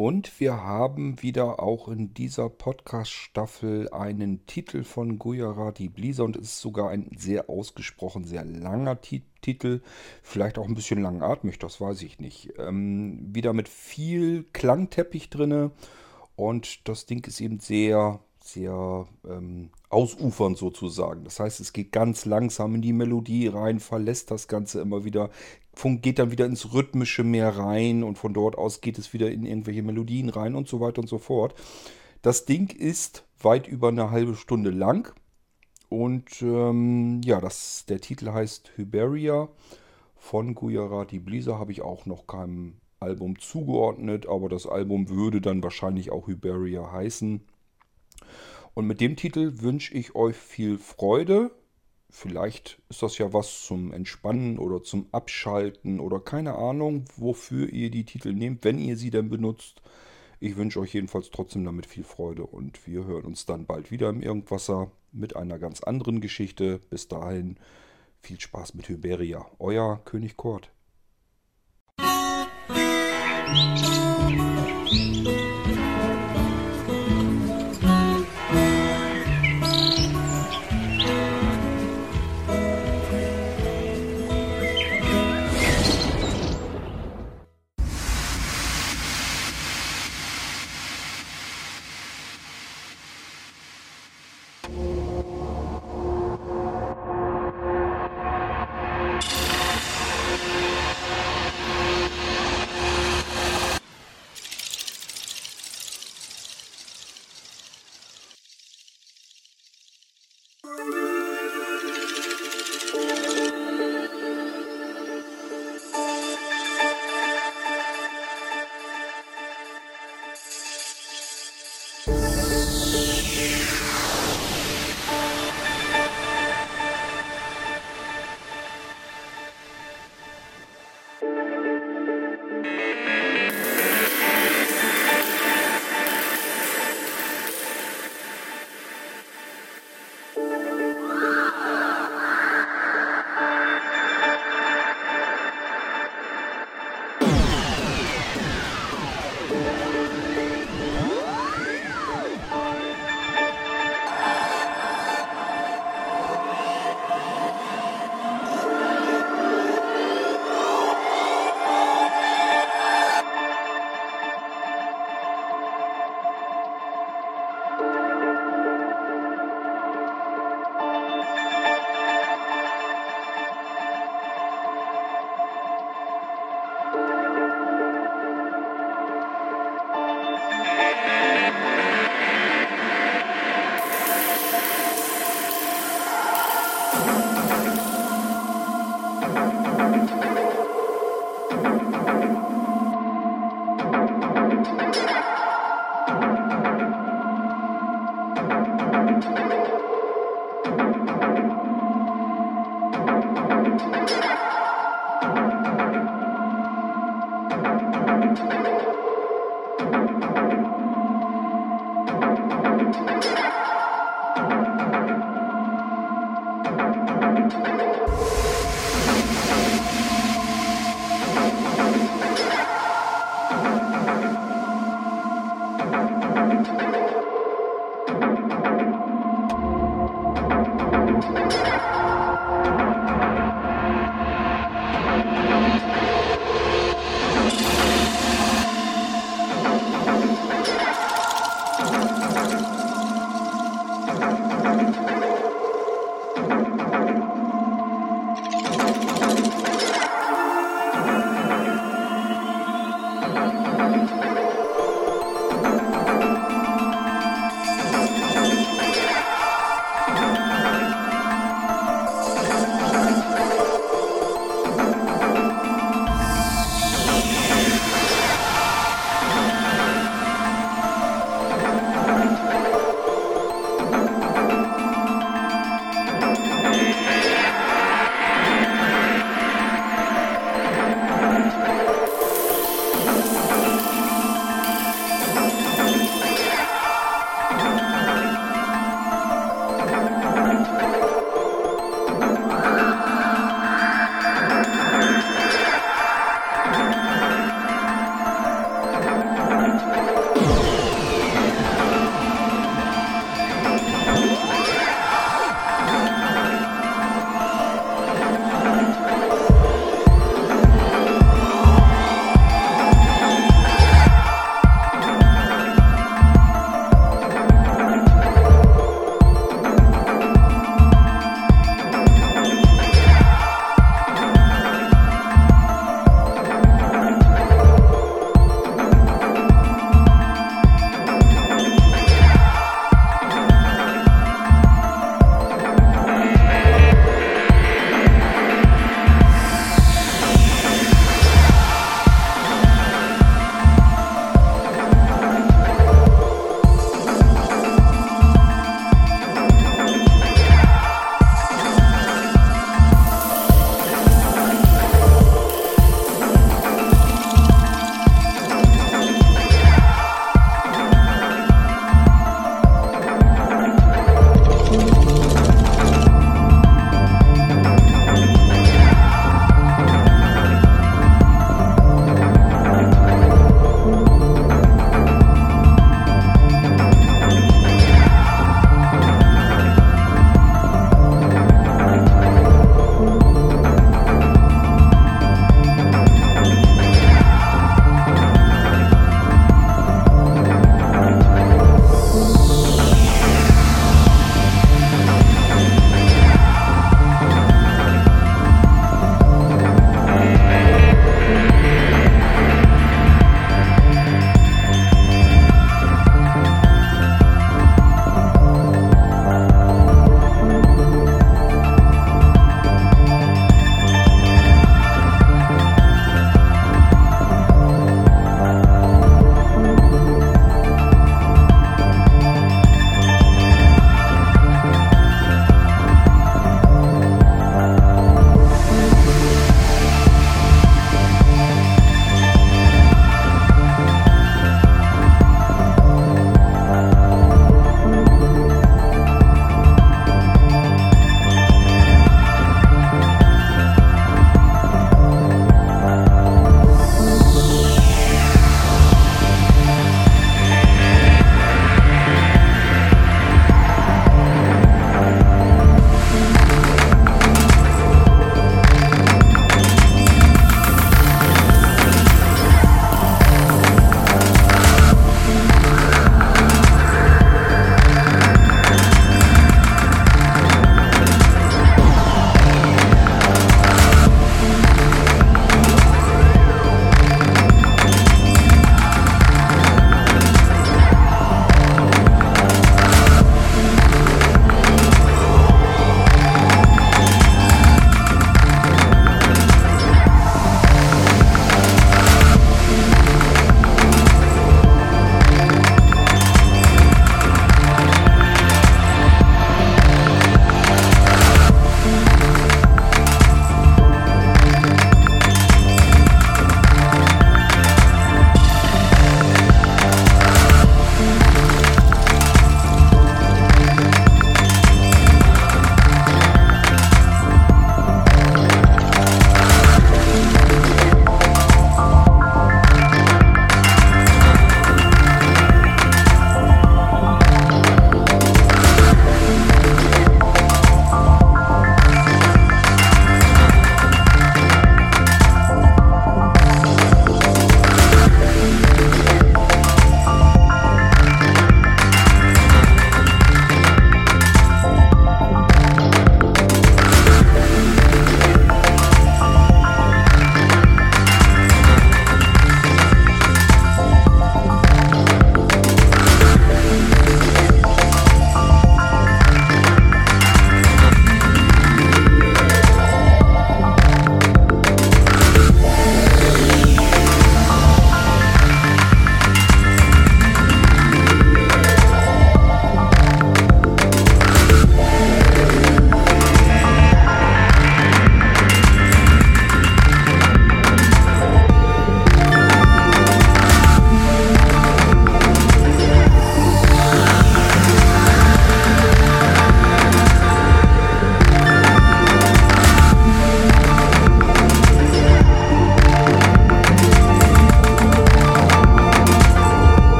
Und wir haben wieder auch in dieser Podcast-Staffel einen Titel von Gujarati Blisa und es ist sogar ein sehr ausgesprochen, sehr langer Ti Titel. Vielleicht auch ein bisschen langatmig, das weiß ich nicht. Ähm, wieder mit viel Klangteppich drinne und das Ding ist eben sehr, sehr ähm, ausufernd sozusagen. Das heißt, es geht ganz langsam in die Melodie rein, verlässt das Ganze immer wieder, geht dann wieder ins Rhythmische mehr rein und von dort aus geht es wieder in irgendwelche Melodien rein und so weiter und so fort. Das Ding ist weit über eine halbe Stunde lang und ähm, ja, das, der Titel heißt Hyberia von Gujarati Blizzard habe ich auch noch keinem Album zugeordnet, aber das Album würde dann wahrscheinlich auch Hyberia heißen. Und mit dem Titel wünsche ich euch viel Freude Vielleicht ist das ja was zum Entspannen oder zum Abschalten oder keine Ahnung, wofür ihr die Titel nehmt, wenn ihr sie denn benutzt. Ich wünsche euch jedenfalls trotzdem damit viel Freude und wir hören uns dann bald wieder im Irgendwasser mit einer ganz anderen Geschichte. Bis dahin viel Spaß mit Hyberia. Euer König Kurt. Thank you.